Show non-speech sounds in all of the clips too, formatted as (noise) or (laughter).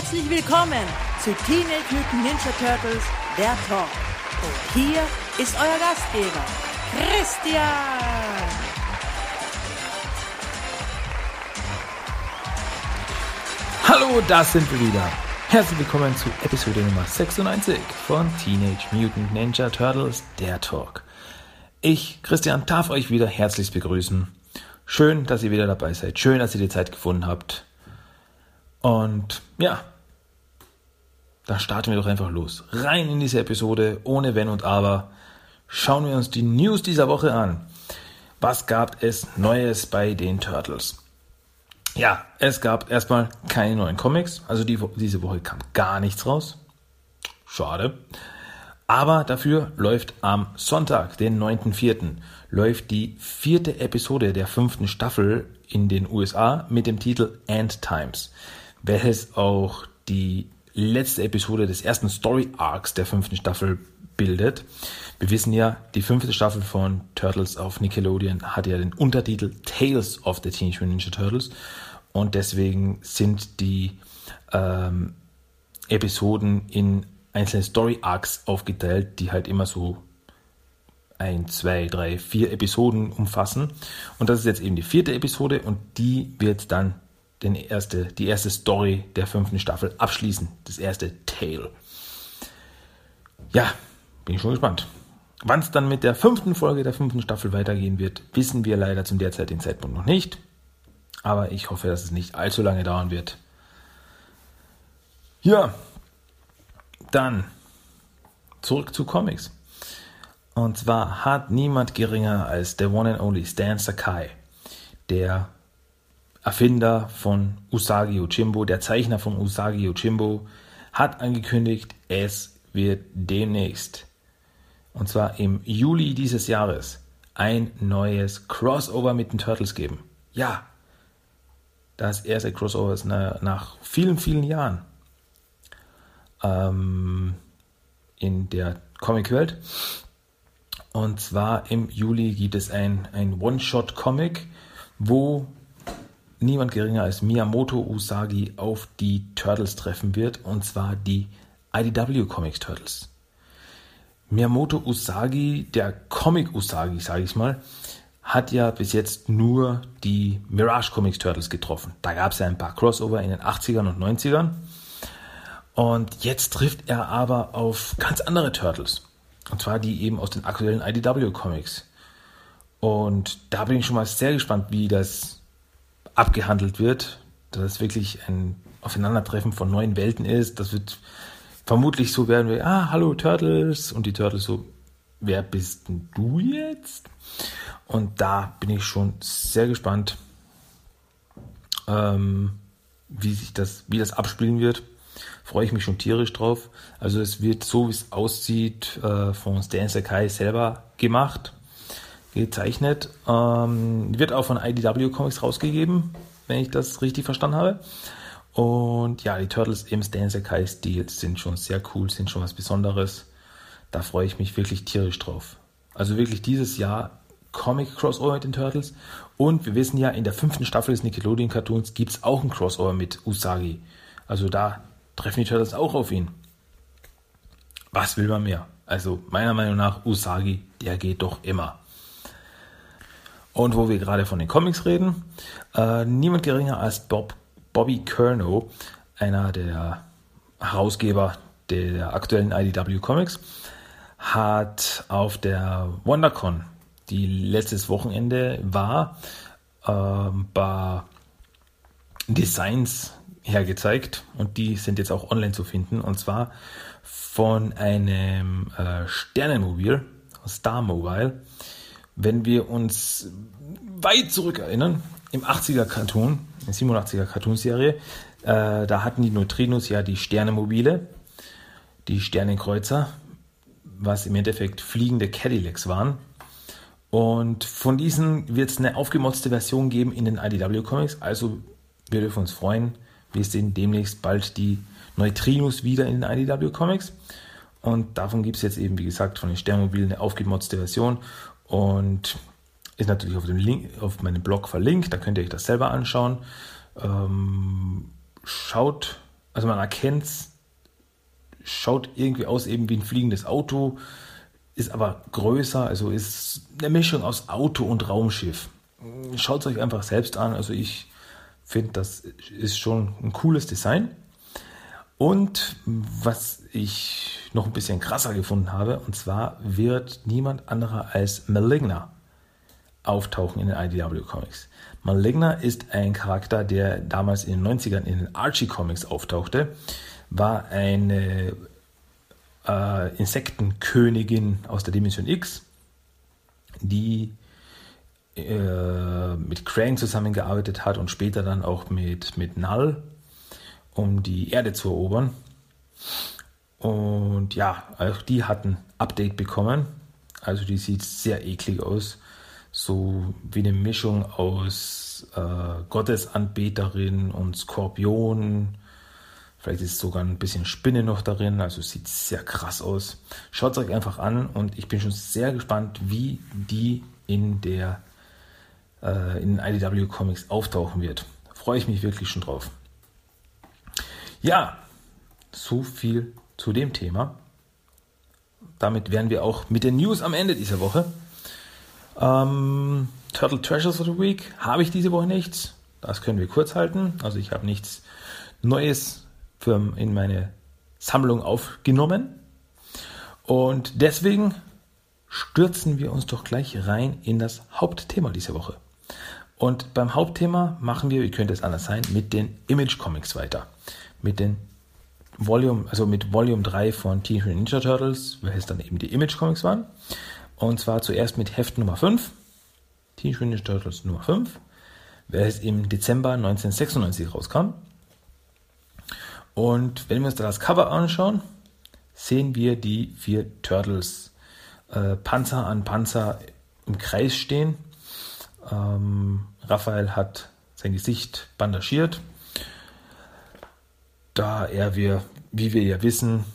Herzlich willkommen zu Teenage Mutant Ninja Turtles, der Talk. Und hier ist euer Gastgeber, Christian. Hallo, da sind wir wieder. Herzlich willkommen zu Episode Nummer 96 von Teenage Mutant Ninja Turtles, der Talk. Ich, Christian, darf euch wieder herzlichst begrüßen. Schön, dass ihr wieder dabei seid. Schön, dass ihr die Zeit gefunden habt. Und ja, dann starten wir doch einfach los. Rein in diese Episode, ohne Wenn und Aber. Schauen wir uns die News dieser Woche an. Was gab es Neues bei den Turtles? Ja, es gab erstmal keine neuen Comics. Also die, diese Woche kam gar nichts raus. Schade. Aber dafür läuft am Sonntag, den 9.4., läuft die vierte Episode der fünften Staffel in den USA mit dem Titel End Times welches auch die letzte Episode des ersten Story Arcs der fünften Staffel bildet. Wir wissen ja, die fünfte Staffel von Turtles auf Nickelodeon hat ja den Untertitel Tales of the Teenage Mutant Ninja Turtles und deswegen sind die ähm, Episoden in einzelne Story Arcs aufgeteilt, die halt immer so ein, zwei, drei, vier Episoden umfassen. Und das ist jetzt eben die vierte Episode und die wird dann den erste, die erste Story der fünften Staffel abschließen. Das erste Tale. Ja, bin ich schon gespannt. Wann es dann mit der fünften Folge der fünften Staffel weitergehen wird, wissen wir leider zum derzeitigen Zeitpunkt noch nicht. Aber ich hoffe, dass es nicht allzu lange dauern wird. Ja, dann zurück zu Comics. Und zwar hat niemand geringer als der One and Only Stan Sakai, der Erfinder von Usagi Yojimbo, der Zeichner von Usagi Yojimbo, hat angekündigt, es wird demnächst, und zwar im Juli dieses Jahres, ein neues Crossover mit den Turtles geben. Ja, das erste Crossover ist nach vielen, vielen Jahren ähm, in der Comicwelt. Und zwar im Juli gibt es ein, ein One-Shot-Comic, wo niemand geringer als Miyamoto Usagi auf die Turtles treffen wird, und zwar die IDW Comics Turtles. Miyamoto Usagi, der Comic Usagi, sage ich mal, hat ja bis jetzt nur die Mirage Comics Turtles getroffen. Da gab es ja ein paar Crossover in den 80ern und 90ern. Und jetzt trifft er aber auf ganz andere Turtles. Und zwar die eben aus den aktuellen IDW Comics. Und da bin ich schon mal sehr gespannt, wie das abgehandelt wird, dass es wirklich ein Aufeinandertreffen von neuen Welten ist. Das wird vermutlich so werden wir, ah, hallo Turtles und die Turtles so, wer bist denn du jetzt? Und da bin ich schon sehr gespannt, ähm, wie sich das, wie das abspielen wird. Freue ich mich schon tierisch drauf. Also es wird so, wie es aussieht, äh, von Stan Sakai selber gemacht gezeichnet. Ähm, wird auch von IDW Comics rausgegeben, wenn ich das richtig verstanden habe. Und ja, die Turtles im Stan Sakai-Stil sind schon sehr cool, sind schon was Besonderes. Da freue ich mich wirklich tierisch drauf. Also wirklich dieses Jahr Comic Crossover mit den Turtles. Und wir wissen ja, in der fünften Staffel des Nickelodeon Cartoons gibt es auch ein Crossover mit Usagi. Also da treffen die Turtles auch auf ihn. Was will man mehr? Also meiner Meinung nach, Usagi, der geht doch immer. Und wo wir gerade von den Comics reden, äh, niemand geringer als Bob, Bobby Curnow, einer der Herausgeber der aktuellen IDW Comics, hat auf der WonderCon, die letztes Wochenende war, äh, ein paar Designs hergezeigt. Und die sind jetzt auch online zu finden. Und zwar von einem äh, Sternenmobil, Star Mobile, wenn wir uns weit zurück erinnern, im 80er Cartoon, in 87er Cartoonserie, äh, da hatten die Neutrinos ja die Sternemobile, die Sternenkreuzer, was im Endeffekt fliegende Cadillacs waren. Und von diesen wird es eine aufgemotzte Version geben in den IDW Comics. Also wir dürfen uns freuen. Wir sehen demnächst bald die Neutrinos wieder in den IDW Comics. Und davon gibt es jetzt eben, wie gesagt, von den Sternmobilen eine aufgemotzte Version und ist natürlich auf, dem Link, auf meinem Blog verlinkt, da könnt ihr euch das selber anschauen. Ähm, schaut also man erkennt es, schaut irgendwie aus eben wie ein fliegendes Auto, ist aber größer, also ist eine Mischung aus Auto und Raumschiff. Schaut es euch einfach selbst an. Also ich finde, das ist schon ein cooles Design. Und was ich noch ein bisschen krasser gefunden habe, und zwar wird niemand anderer als Maligna auftauchen in den IDW Comics. Maligna ist ein Charakter, der damals in den 90ern in den Archie Comics auftauchte, war eine äh, Insektenkönigin aus der Dimension X, die äh, mit Krang zusammengearbeitet hat und später dann auch mit, mit Null, um die Erde zu erobern. Und ja, auch die hatten Update bekommen. Also die sieht sehr eklig aus. So wie eine Mischung aus äh, Gottesanbeterin und Skorpion Vielleicht ist sogar ein bisschen Spinne noch darin, also sieht sehr krass aus. Schaut es euch einfach an und ich bin schon sehr gespannt, wie die in der äh, in den IDW Comics auftauchen wird. Freue ich mich wirklich schon drauf. Ja, so viel zu dem Thema. Damit wären wir auch mit den News am Ende dieser Woche. Ähm, Turtle Treasures of the Week habe ich diese Woche nichts. Das können wir kurz halten. Also ich habe nichts Neues für, in meine Sammlung aufgenommen. Und deswegen stürzen wir uns doch gleich rein in das Hauptthema dieser Woche. Und beim Hauptthema machen wir, wie könnte es anders sein, mit den Image Comics weiter. Mit den Volume, also mit Volume 3 von Teenage Mutant Ninja Turtles, welches dann eben die Image Comics waren. Und zwar zuerst mit Heft Nummer 5, Teenage Mutant Ninja Turtles Nummer 5, welches im Dezember 1996 rauskam. Und wenn wir uns da das Cover anschauen, sehen wir die vier Turtles äh, Panzer an Panzer im Kreis stehen. Ähm, Raphael hat sein Gesicht bandagiert, da er, wir, wie wir ja wissen,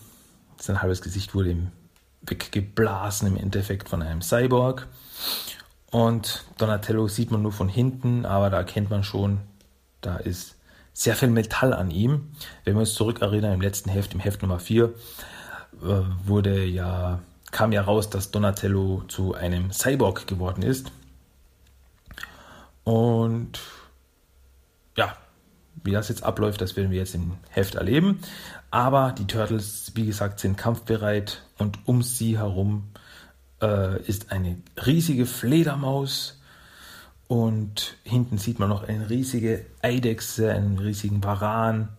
sein halbes Gesicht wurde ihm weggeblasen im Endeffekt von einem Cyborg. Und Donatello sieht man nur von hinten, aber da erkennt man schon, da ist sehr viel Metall an ihm. Wenn wir uns zurückerinnern, im letzten Heft, im Heft Nummer 4, äh, wurde ja, kam ja raus, dass Donatello zu einem Cyborg geworden ist. Und ja, wie das jetzt abläuft, das werden wir jetzt im Heft erleben. Aber die Turtles, wie gesagt, sind kampfbereit und um sie herum äh, ist eine riesige Fledermaus und hinten sieht man noch eine riesige Eidechse, einen riesigen Varan,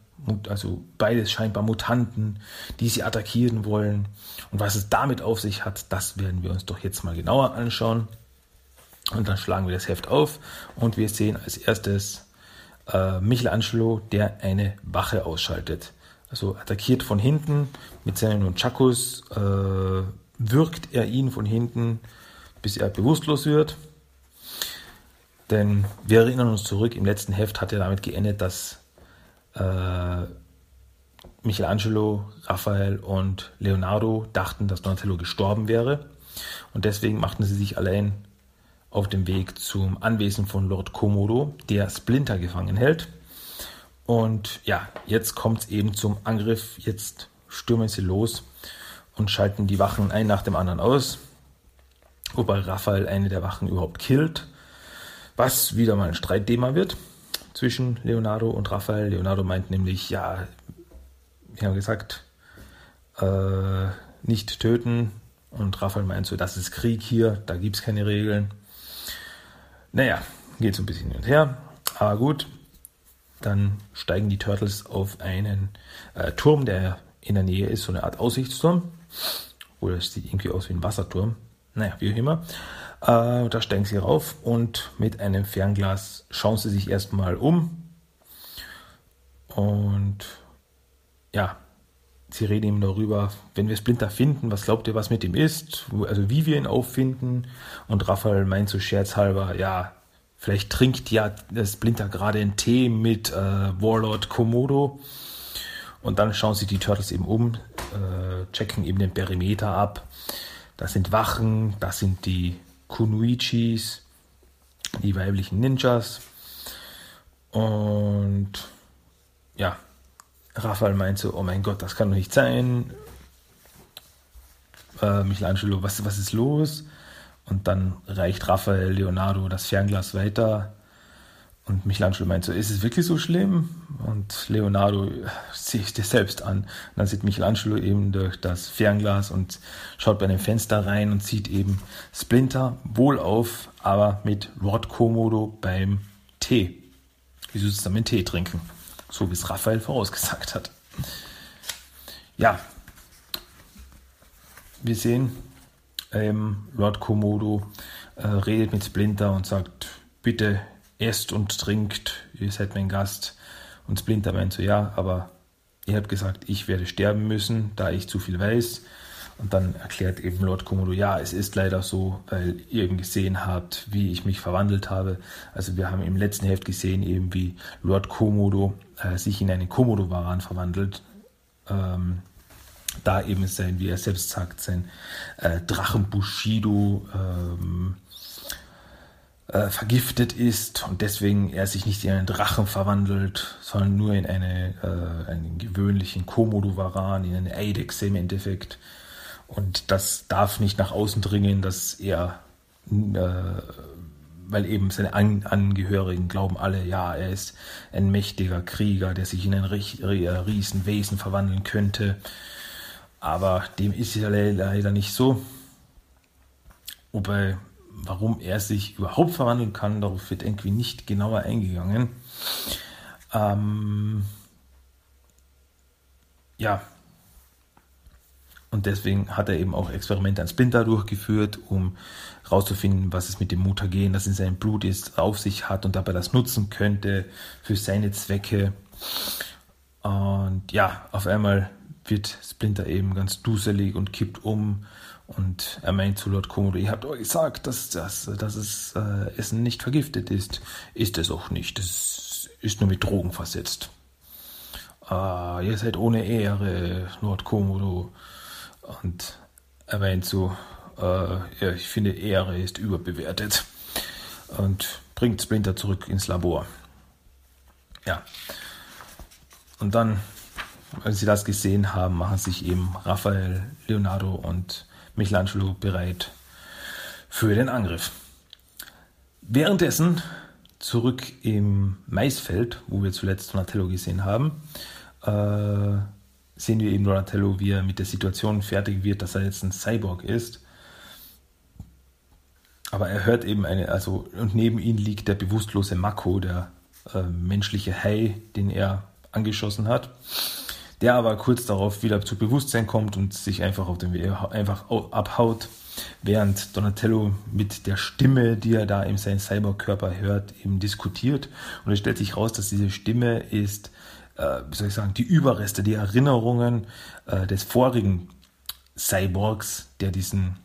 also beides scheinbar Mutanten, die sie attackieren wollen. Und was es damit auf sich hat, das werden wir uns doch jetzt mal genauer anschauen. Und dann schlagen wir das Heft auf und wir sehen als erstes Michelangelo, der eine Wache ausschaltet. Also attackiert von hinten mit seinen Nunchakus, äh, wirkt er ihn von hinten, bis er bewusstlos wird. Denn wir erinnern uns zurück, im letzten Heft hat er damit geendet, dass äh, Michelangelo, Raphael und Leonardo dachten, dass Donatello gestorben wäre. Und deswegen machten sie sich allein auf dem Weg zum Anwesen von Lord Komodo, der Splinter gefangen hält. Und ja, jetzt kommt es eben zum Angriff. Jetzt stürmen sie los und schalten die Wachen ein nach dem anderen aus. Wobei Raphael eine der Wachen überhaupt killt was wieder mal ein Streitthema wird zwischen Leonardo und Raphael. Leonardo meint nämlich, ja, wir haben gesagt, äh, nicht töten. Und Raphael meint so, das ist Krieg hier, da gibt es keine Regeln. Naja, geht so ein bisschen hin und her. Aber gut, dann steigen die Turtles auf einen äh, Turm, der in der Nähe ist, so eine Art Aussichtsturm. Oder es sieht irgendwie aus wie ein Wasserturm. Naja, wie auch immer. Äh, da steigen sie rauf und mit einem Fernglas schauen sie sich erstmal um. Und ja, sie reden ihm darüber, wenn wir Splinter finden, was glaubt ihr, was mit ihm ist? Also wie wir ihn auffinden. Und Raphael meint so scherzhalber, ja, vielleicht trinkt ja Splinter gerade einen Tee mit äh, Warlord Komodo. Und dann schauen sich die Turtles eben um, äh, checken eben den Perimeter ab. Das sind Wachen, das sind die Kunuichis, die weiblichen Ninjas. Und ja, Raphael meint so, oh mein Gott, das kann doch nicht sein. Äh, Michelangelo, was, was ist los? Und dann reicht Raphael Leonardo das Fernglas weiter. Und Michelangelo meint so, ist es wirklich so schlimm? Und Leonardo sieht es selbst an. Und dann sieht Michelangelo eben durch das Fernglas und schaut bei einem Fenster rein und sieht eben Splinter wohlauf, aber mit Lord Komodo beim Tee. Wie sie zusammen Tee trinken. So wie es Raphael vorausgesagt hat. Ja, wir sehen, ähm, Lord Komodo äh, redet mit Splinter und sagt, bitte esst und trinkt, ihr seid mein Gast. Und Splinter meint so, ja, aber ihr habt gesagt, ich werde sterben müssen, da ich zu viel weiß. Und dann erklärt eben Lord Komodo, ja, es ist leider so, weil ihr eben gesehen habt, wie ich mich verwandelt habe. Also wir haben im letzten Heft gesehen, eben wie Lord Komodo äh, sich in einen Komodo-Varan verwandelt. Ähm, da eben sein, wie er selbst sagt, sein äh, Drachen Bushido ähm, äh, vergiftet ist und deswegen er sich nicht in einen Drachen verwandelt, sondern nur in eine, äh, einen gewöhnlichen Komodo-Varan, in eine Eidechse im Endeffekt. Und das darf nicht nach außen dringen, dass er, äh, weil eben seine An Angehörigen glauben alle, ja, er ist ein mächtiger Krieger, der sich in ein Riesenwesen verwandeln könnte. Aber dem ist ja leider nicht so. Wobei, warum er sich überhaupt verwandeln kann, darauf wird irgendwie nicht genauer eingegangen. Ähm, ja. Und deswegen hat er eben auch Experimente an Splinter durchgeführt, um herauszufinden, was es mit dem Mutagen, das in seinem Blut ist, auf sich hat und dabei das nutzen könnte für seine Zwecke. Und ja, auf einmal wird Splinter eben ganz duselig und kippt um. Und er meint zu Lord Komodo, ihr habt euch gesagt, dass, dass, dass das äh, Essen nicht vergiftet ist. Ist es auch nicht. Es ist nur mit Drogen versetzt. Ah, ihr seid ohne Ehre, Lord Komodo. Und er meint so, äh, ja, ich finde, Ehre ist überbewertet. Und bringt Splinter zurück ins Labor. Ja. Und dann als sie das gesehen haben, machen sich eben Raphael, Leonardo und Michelangelo bereit für den Angriff. Währenddessen zurück im Maisfeld, wo wir zuletzt Donatello gesehen haben, äh, sehen wir eben Donatello, wie er mit der Situation fertig wird, dass er jetzt ein Cyborg ist. Aber er hört eben eine, also, und neben ihm liegt der bewusstlose Mako, der äh, menschliche Hai, den er angeschossen hat der aber kurz darauf wieder zu Bewusstsein kommt und sich einfach auf den Weg einfach abhaut, während Donatello mit der Stimme, die er da in seinem Cyberkörper hört, eben diskutiert. Und es stellt sich raus, dass diese Stimme ist, äh, wie soll ich sagen, die Überreste, die Erinnerungen äh, des vorigen Cyborgs, der diesen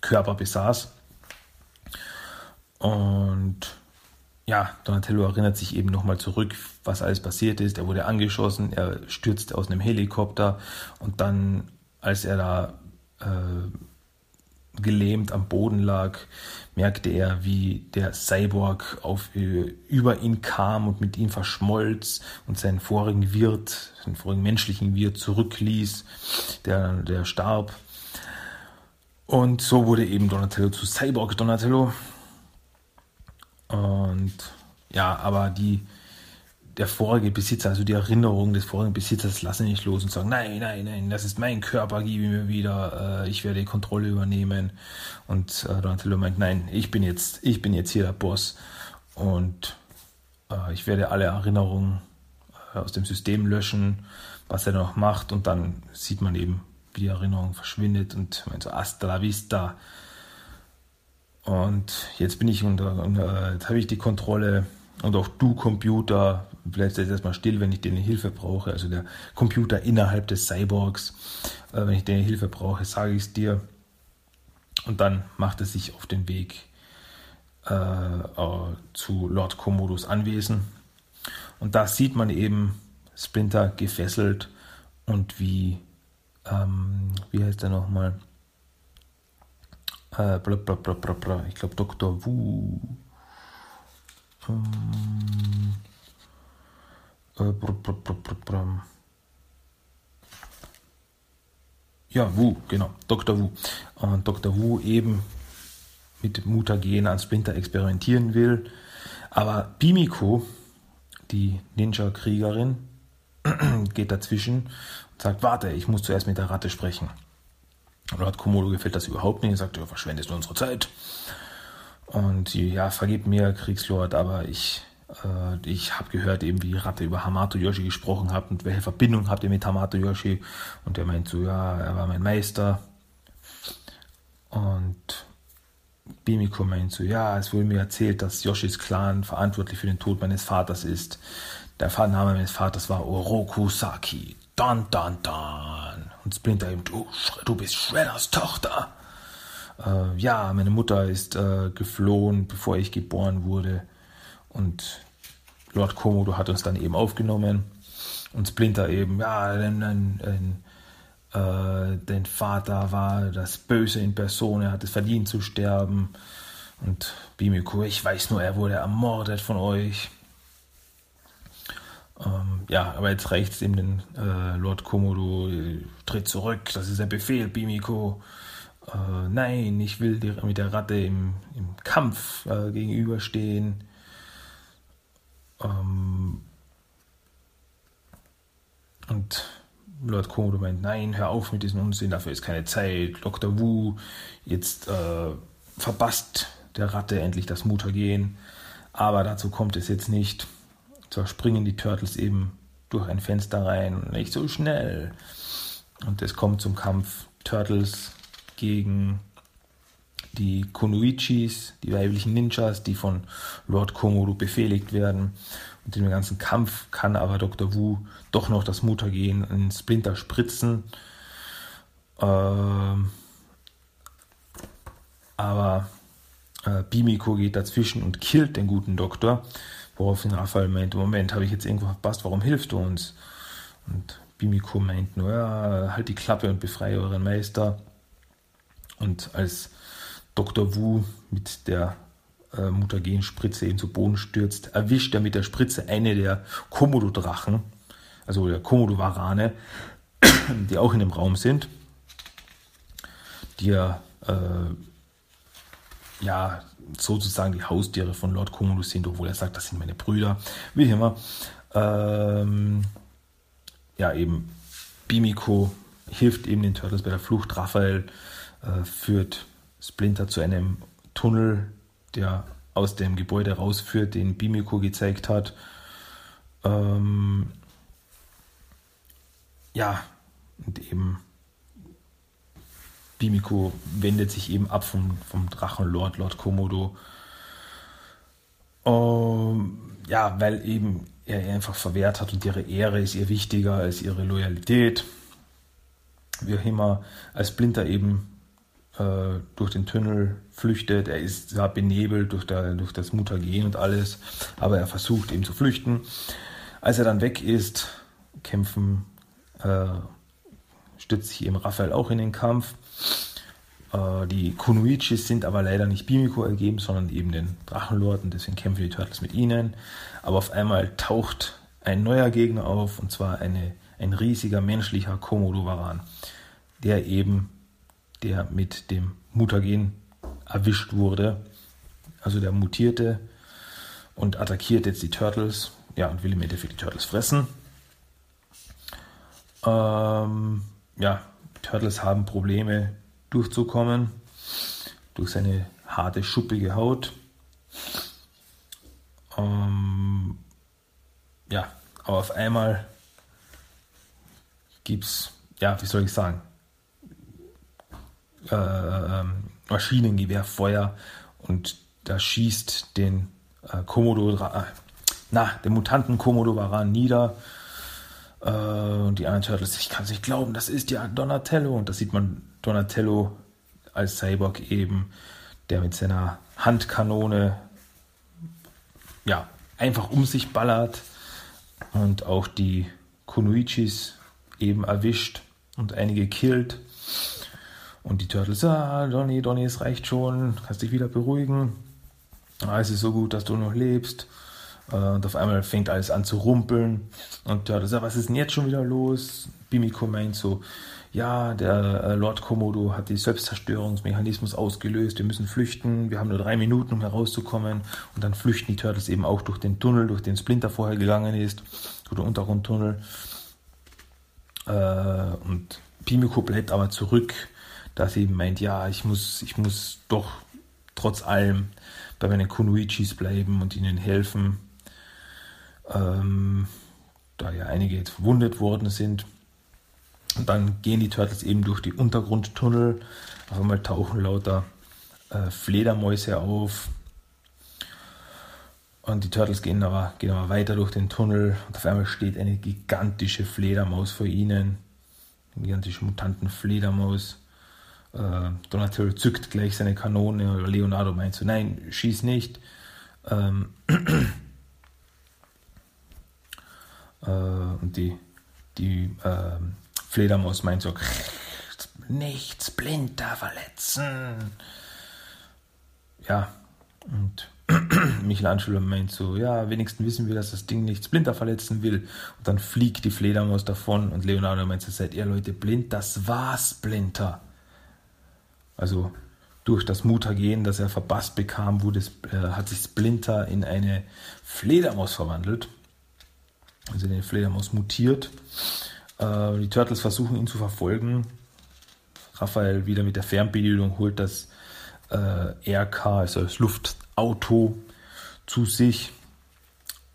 Körper besaß. Und ja, Donatello erinnert sich eben nochmal zurück, was alles passiert ist. Er wurde angeschossen, er stürzte aus einem Helikopter und dann, als er da äh, gelähmt am Boden lag, merkte er, wie der Cyborg auf, äh, über ihn kam und mit ihm verschmolz und seinen vorigen Wirt, seinen vorigen menschlichen Wirt zurückließ, der, der starb. Und so wurde eben Donatello zu Cyborg Donatello und ja, aber die, der vorige Besitzer, also die Erinnerung des vorigen Besitzers, lassen nicht los und sagen, nein, nein, nein, das ist mein Körper, gib ihn mir wieder, äh, ich werde die Kontrolle übernehmen. Und äh, Donatello meint, nein, ich bin jetzt, ich bin jetzt hier der Boss. Und äh, ich werde alle Erinnerungen äh, aus dem System löschen, was er noch macht. Und dann sieht man eben, wie die Erinnerung verschwindet und meint so, hasta la vista, und jetzt bin ich unter, unter jetzt habe ich die Kontrolle. Und auch du Computer, bleibst jetzt erstmal still, wenn ich deine Hilfe brauche. Also der Computer innerhalb des Cyborgs, äh, wenn ich deine Hilfe brauche, sage ich es dir. Und dann macht er sich auf den Weg äh, zu Lord Komodos Anwesen. Und da sieht man eben Splinter gefesselt und wie, ähm, wie heißt er nochmal? Äh, bla, bla, bla, bla, bla. Ich glaube Dr. Wu. Ähm, äh, ja, Wu, genau, Dr. Wu. Und Dr. Wu eben mit Mutagen an Splinter experimentieren will. Aber Bimiko, die Ninja-Kriegerin, (clears throat) geht dazwischen und sagt, warte, ich muss zuerst mit der Ratte sprechen. Und Lord Komodo gefällt das überhaupt nicht. Er sagt, du verschwendest unsere Zeit. Und sie, ja, vergib mir, Kriegslord, aber ich ich habe gehört, eben wie Ratte über Hamato Yoshi gesprochen hat und welche Verbindung habt ihr mit Hamato Yoshi? Und er meint so, ja, er war mein Meister. Und Bimiko meint so, ja, es wurde mir erzählt, dass Yoshis Clan verantwortlich für den Tod meines Vaters ist. Der Name meines Vaters war Oroku Saki. Don, don, don. Und Splinter eben, du, du bist Shredders Tochter. Äh, ja, meine Mutter ist äh, geflohen, bevor ich geboren wurde. Und Lord Komodo hat uns dann eben aufgenommen. Und Splinter eben, ja, ein, ein, ein äh, dein Vater war das Böse in Person, er hat es verdient zu sterben. Und Bimiko, ich weiß nur, er wurde ermordet von euch. Ähm, ja, aber jetzt reicht es eben den äh, Lord Komodo, äh, tritt zurück, das ist der Befehl, Bimiko. Äh, nein, ich will dir mit der Ratte im, im Kampf äh, gegenüberstehen. Ähm, und Lord Komodo meint, nein, hör auf mit diesem Unsinn, dafür ist keine Zeit. Dr. Wu, jetzt äh, verpasst der Ratte endlich das Mutagen. Aber dazu kommt es jetzt nicht. Zwar springen die Turtles eben durch ein Fenster rein und nicht so schnell. Und es kommt zum Kampf Turtles gegen die Kunoichis, die weiblichen Ninjas, die von Lord Komodo befehligt werden. Und in dem ganzen Kampf kann aber Dr. Wu doch noch das Mutagen in Splinter spritzen. Ähm, aber äh, Bimiko geht dazwischen und killt den guten Doktor, woraufhin Raphael meint, Moment, habe ich jetzt irgendwo verpasst, warum hilfst du uns? Und Bimiko meint nur, ja, halt die Klappe und befreie euren Meister. Und als Dr. Wu mit der äh, Mutagenspritze ihn zu Boden stürzt, erwischt er mit der Spritze eine der Komodo-Drachen, also der Komodo-Varane, die auch in dem Raum sind, die ja, äh, ja sozusagen die Haustiere von Lord Komodo sind, obwohl er sagt, das sind meine Brüder, wie immer. Ähm, ja, eben Bimiko hilft eben den Turtles bei der Flucht. Raphael äh, führt Splinter zu einem Tunnel der aus dem Gebäude rausführt, den Bimiko gezeigt hat. Ähm, ja, und eben Bimiko wendet sich eben ab vom, vom Drachenlord, Lord Komodo. Ähm, ja, weil eben er einfach verwehrt hat und ihre Ehre ist ihr wichtiger als ihre Loyalität. Wie auch immer, als Splinter eben äh, durch den Tunnel flüchtet. Er ist zwar benebelt durch, der, durch das Mutagen und alles, aber er versucht eben zu flüchten. Als er dann weg ist, kämpfen, äh, stützt sich eben Raphael auch in den Kampf. Äh, die Kunoichis sind aber leider nicht Bimiko ergeben, sondern eben den Drachenlord deswegen kämpfen die Turtles mit ihnen. Aber auf einmal taucht ein neuer Gegner auf und zwar eine, ein riesiger menschlicher Komodo-Varan, der eben der mit dem Mutagen erwischt wurde. Also der mutierte und attackiert jetzt die Turtles. Ja, und will im Endeffekt die Turtles fressen. Ähm, ja, Turtles haben Probleme durchzukommen durch seine harte, schuppige Haut. Ähm, ja, aber auf einmal gibt es, ja, wie soll ich sagen, äh, ähm, Maschinengewehrfeuer und da schießt den äh, Komodo, äh, na, den Mutanten Komodo Varan nieder. Äh, und die anderen Turtles, ich kann es nicht glauben, das ist ja Donatello. Und da sieht man Donatello als Cyborg eben, der mit seiner Handkanone ja, einfach um sich ballert und auch die Kunoichis eben erwischt und einige killt. Und die Turtles, ah, Donny, Donny, es reicht schon, kannst dich wieder beruhigen. Ah, es ist so gut, dass du noch lebst. Äh, und auf einmal fängt alles an zu rumpeln. Und das sagt, was ist denn jetzt schon wieder los? Bimiko meint so, ja, der äh, Lord Komodo hat den Selbstzerstörungsmechanismus ausgelöst, wir müssen flüchten, wir haben nur drei Minuten, um herauszukommen. Und dann flüchten die Turtles eben auch durch den Tunnel, durch den Splinter vorher gegangen ist, durch den Untergrundtunnel. Äh, und Bimiko bleibt aber zurück, dass sie eben meint, ja, ich muss, ich muss doch trotz allem bei meinen Kunoichis bleiben und ihnen helfen. Ähm, da ja einige jetzt verwundet worden sind. Und dann gehen die Turtles eben durch die Untergrundtunnel. Auf einmal tauchen lauter äh, Fledermäuse auf. Und die Turtles gehen aber, gehen aber weiter durch den Tunnel. Und auf einmal steht eine gigantische Fledermaus vor ihnen. Eine gigantische Mutantenfledermaus. Äh, Donatello zückt gleich seine Kanone. Leonardo meint so: Nein, schieß nicht. Ähm, (clears throat) äh, und die, die äh, Fledermaus meint so, nicht Splinter verletzen. Ja, und (clears throat) Michelangelo meint so, ja, wenigstens wissen wir, dass das Ding nicht Splinter verletzen will. Und dann fliegt die Fledermaus davon und Leonardo meint so, seid ihr Leute blind? Das war Splinter. Also durch das Mutagen, das er verpasst bekam, wurde, äh, hat sich Splinter in eine Fledermaus verwandelt. Also in eine Fledermaus mutiert. Äh, die Turtles versuchen ihn zu verfolgen. Raphael wieder mit der Fernbedienung holt das äh, RK, also das Luftauto, zu sich,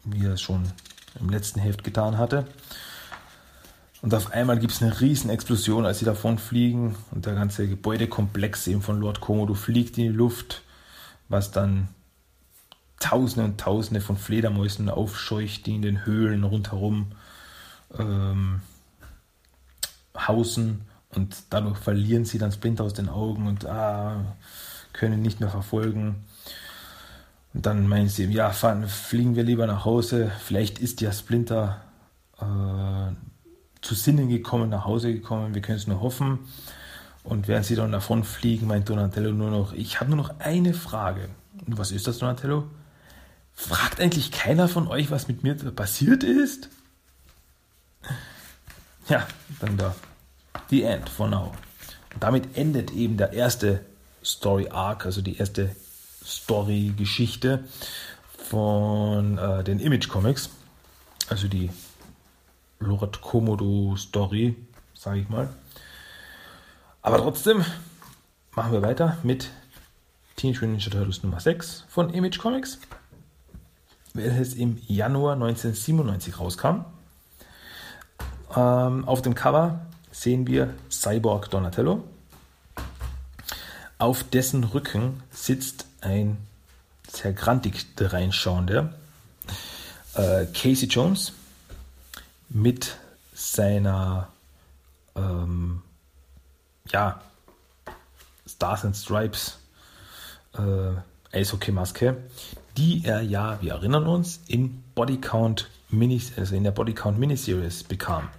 wie er es schon im letzten Heft getan hatte. Und auf einmal gibt es eine riesen Explosion, als sie davon fliegen und der ganze Gebäudekomplex eben von Lord Komodo fliegt in die Luft, was dann Tausende und Tausende von Fledermäusen aufscheucht, die in den Höhlen rundherum ähm, hausen und dadurch verlieren sie dann Splinter aus den Augen und ah, können nicht mehr verfolgen. Und dann meinen sie, ja, fahren, fliegen wir lieber nach Hause. Vielleicht ist ja Splinter äh, zu Sinnen gekommen, nach Hause gekommen. Wir können es nur hoffen. Und während sie dann davon fliegen, meint Donatello nur noch, ich habe nur noch eine Frage. Und was ist das, Donatello? Fragt eigentlich keiner von euch, was mit mir passiert ist? Ja, dann da. The End for now. Und damit endet eben der erste Story Arc, also die erste Story-Geschichte von äh, den Image Comics. Also die Lord Komodo Story, sage ich mal. Aber trotzdem machen wir weiter mit Teenage Mutant Ninja Turtles Nummer 6 von Image Comics, welches im Januar 1997 rauskam. Ähm, auf dem Cover sehen wir Cyborg Donatello. Auf dessen Rücken sitzt ein sehr grantig reinschauender äh, Casey Jones mit seiner ähm, ja, Stars and Stripes äh, Eishockey-Maske, die er ja, wir erinnern uns, in Bodycount Mini, also in der Bodycount Miniseries bekam.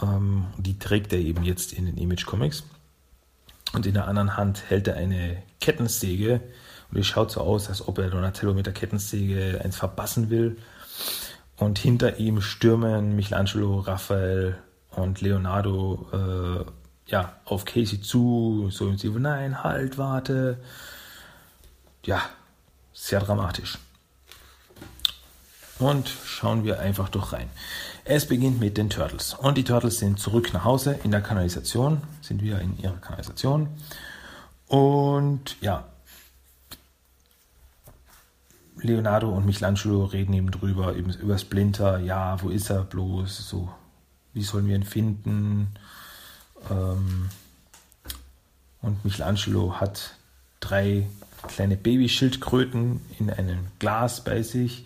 Ähm, die trägt er eben jetzt in den Image Comics. Und in der anderen Hand hält er eine Kettensäge. Und es schaut so aus, als ob er Donatello mit der Kettensäge eins verpassen will. Und hinter ihm stürmen Michelangelo, Raphael und Leonardo äh, ja, auf Casey zu. So im Sinne, nein, halt, warte. Ja, sehr dramatisch. Und schauen wir einfach durch rein. Es beginnt mit den Turtles. Und die Turtles sind zurück nach Hause in der Kanalisation, sind wieder in ihrer Kanalisation. Und ja, Leonardo und Michelangelo reden eben drüber, eben über Splinter. Ja, wo ist er bloß? So, wie sollen wir ihn finden? Ähm, und Michelangelo hat drei kleine Babyschildkröten in einem Glas bei sich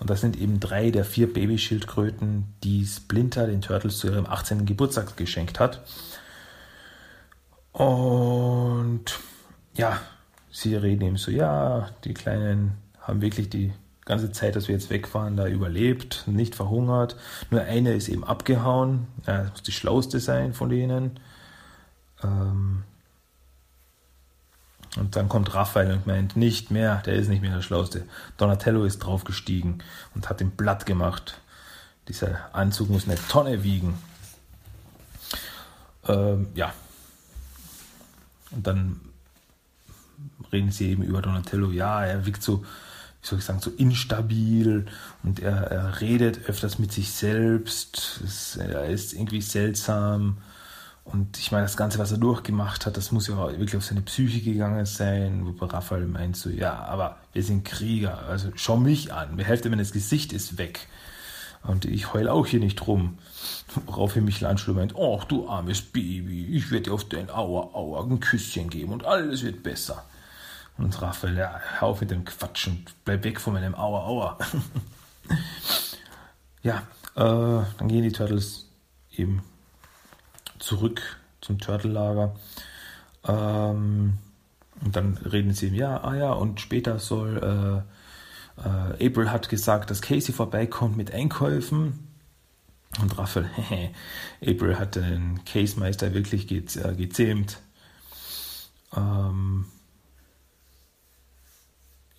und das sind eben drei der vier Babyschildkröten, die Splinter den Turtles zu ihrem 18. Geburtstag geschenkt hat. Und ja, sie reden eben so, ja, die Kleinen haben wirklich die ganze Zeit, dass wir jetzt wegfahren, da überlebt, nicht verhungert. Nur eine ist eben abgehauen. Ja, das muss die schlauste sein von denen. Ähm Und dann kommt Raphael und meint, nicht mehr, der ist nicht mehr der Schlauste. Donatello ist draufgestiegen und hat ihm Blatt gemacht. Dieser Anzug muss eine Tonne wiegen. Ähm, ja. Und dann reden sie eben über Donatello. Ja, er wirkt so, wie soll ich sagen, so instabil und er, er redet öfters mit sich selbst. Es, er ist irgendwie seltsam und ich meine, das Ganze, was er durchgemacht hat, das muss ja wirklich auf seine Psyche gegangen sein, wo Raphael meint so, ja, aber wir sind Krieger, also schau mich an, die Hälfte meines Gesicht ist weg. Und ich heul auch hier nicht rum. Woraufhin Michelangelo meint, ach du armes Baby, ich werde dir auf dein Aua, Aua ein Küsschen geben und alles wird besser. Und Raphael, ja, hör auf mit dem Quatsch und bleib weg von meinem Aua, Aua. (laughs) ja, äh, dann gehen die Turtles eben zurück zum Turtle-Lager. Ähm, und dann reden sie ihm, ja, ah ja, und später soll, äh, äh, April hat gesagt, dass Casey vorbeikommt mit Einkäufen. Und Raphael, (laughs) hehe, April hat den Case-Meister wirklich ge äh, gezähmt. Ähm,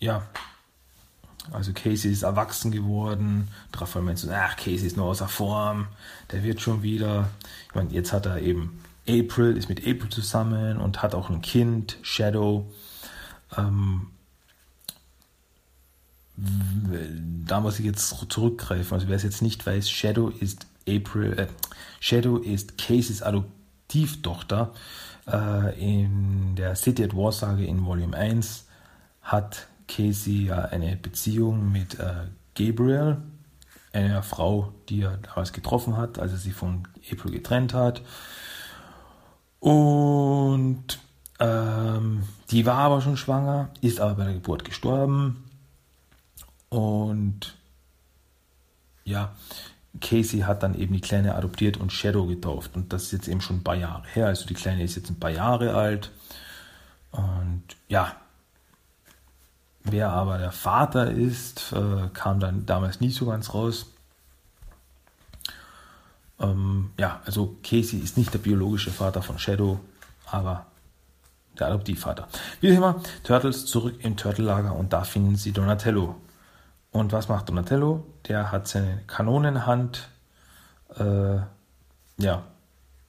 ja, also Casey ist erwachsen geworden. Raphael meint so, ach, Casey ist nur außer Form, der wird schon wieder. Ich meine, jetzt hat er eben April, ist mit April zusammen und hat auch ein Kind, Shadow. Ähm, da muss ich jetzt zurückgreifen. Also wer es jetzt nicht weiß, Shadow ist April, äh, Shadow ist Caseys Adoptivtochter. Äh, in der City at War Sage in Volume 1 hat Casey ja eine Beziehung mit äh, Gabriel, einer Frau, die er damals getroffen hat, als er sich von April getrennt hat. Und ähm, die war aber schon schwanger, ist aber bei der Geburt gestorben. Und ja, Casey hat dann eben die Kleine adoptiert und Shadow getauft. Und das ist jetzt eben schon ein paar Jahre her. Also die Kleine ist jetzt ein paar Jahre alt. Und ja, Wer aber der Vater ist, äh, kam dann damals nie so ganz raus. Ähm, ja, also Casey ist nicht der biologische Vater von Shadow, aber der Adoptivvater. Wie immer, Turtles zurück im Turtle-Lager und da finden sie Donatello. Und was macht Donatello? Der hat seine Kanonenhand, äh, ja,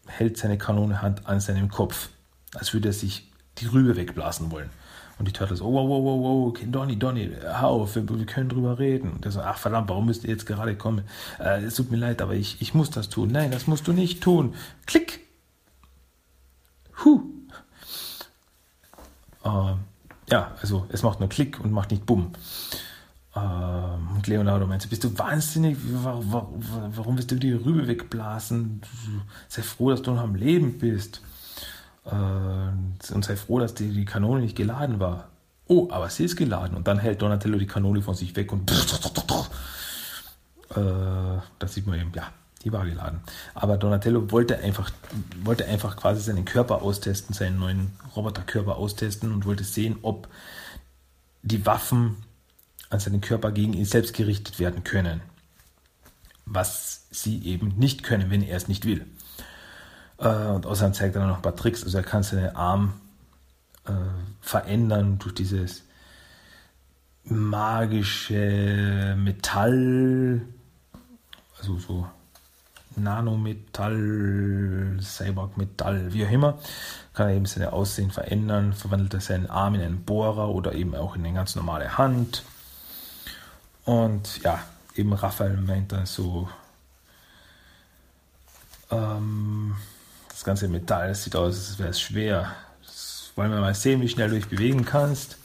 hält seine Kanonenhand an seinem Kopf, als würde er sich die Rübe wegblasen wollen. Und die Turtles, oh, wow, wow, wow, wow, Donny, Donny, hör auf, wir, wir, können drüber reden. Und der so, ach verdammt, warum müsst ihr jetzt gerade kommen? Äh, es tut mir leid, aber ich, ich muss das tun. Nein, das musst du nicht tun. Klick! Huh! Äh, ja, also es macht nur Klick und macht nicht Bumm. Äh, und Leonardo meinte, bist du wahnsinnig? Warum, warum, warum willst du die Rübe wegblasen? Sei froh, dass du noch am Leben bist. Äh, und sei froh, dass die, die Kanone nicht geladen war. Oh, aber sie ist geladen. Und dann hält Donatello die Kanone von sich weg und (laughs) äh, das sieht man eben, ja, die war geladen. Aber Donatello wollte einfach, wollte einfach quasi seinen Körper austesten, seinen neuen Roboterkörper austesten und wollte sehen, ob die Waffen an seinen Körper gegen ihn selbst gerichtet werden können. Was sie eben nicht können, wenn er es nicht will. Äh, und außerdem zeigt er noch ein paar Tricks. Also er kann seinen Arm äh, verändern durch dieses magische Metall, also so Nanometall, Cyborg-Metall, wie auch immer, kann er eben sein Aussehen verändern, verwandelt er seinen Arm in einen Bohrer oder eben auch in eine ganz normale Hand. Und ja, eben Raphael meint dann so, ähm, das ganze Metall, sieht aus, als wäre es schwer. Das wollen wir mal sehen, wie schnell du dich bewegen kannst.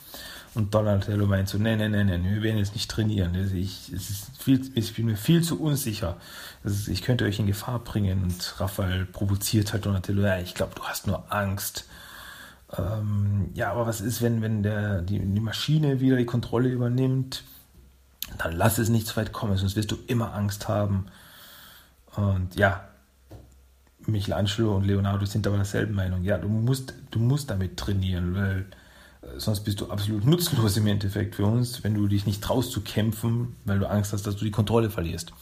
Und Donatello meint so, nein, nein, nein, nein, wir werden jetzt nicht trainieren. Ich, es ist viel, ich bin mir viel zu unsicher. Ist, ich könnte euch in Gefahr bringen. Und Raphael provoziert halt Donatello, ja, ich glaube, du hast nur Angst. Ähm, ja, aber was ist, wenn, wenn der, die, die Maschine wieder die Kontrolle übernimmt? Dann lass es nicht zu weit kommen, sonst wirst du immer Angst haben. Und ja, Michelangelo und Leonardo sind aber derselben Meinung. Ja, du musst, du musst damit trainieren, weil äh, sonst bist du absolut nutzlos im Endeffekt für uns, wenn du dich nicht traust zu kämpfen, weil du Angst hast, dass du die Kontrolle verlierst.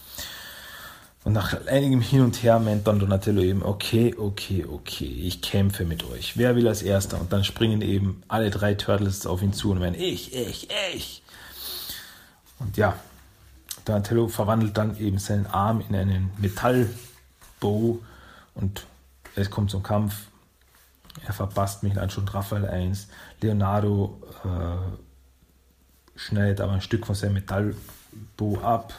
Und nach einigem Hin und Her meint dann Donatello eben, okay, okay, okay, ich kämpfe mit euch. Wer will als Erster? Und dann springen eben alle drei Turtles auf ihn zu und meinen, ich, ich, ich. Und ja, Donatello verwandelt dann eben seinen Arm in einen Metallbow und es kommt zum Kampf. Er verpasst Michelangelo und Raphael 1. Leonardo äh, schneidet aber ein Stück von seinem Metallbow ab.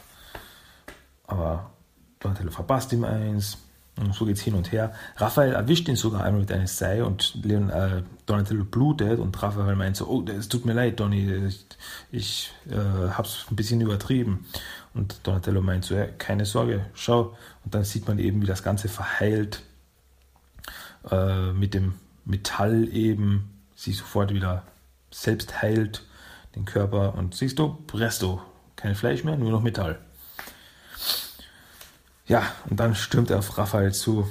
Aber Donatello verpasst ihm eins. Und so geht es hin und her. Raphael erwischt ihn sogar einmal mit einem Seil und Leon, äh, Donatello blutet und Raphael meint so, oh, es tut mir leid, Donny, ich, ich äh, hab's ein bisschen übertrieben. Und Donatello meint so, ja, keine Sorge, schau. Und dann sieht man eben, wie das Ganze verheilt äh, mit dem Metall eben sich sofort wieder selbst heilt, den Körper. Und siehst du, presto, kein Fleisch mehr, nur noch Metall. Ja, und dann stürmt er auf Raphael zu.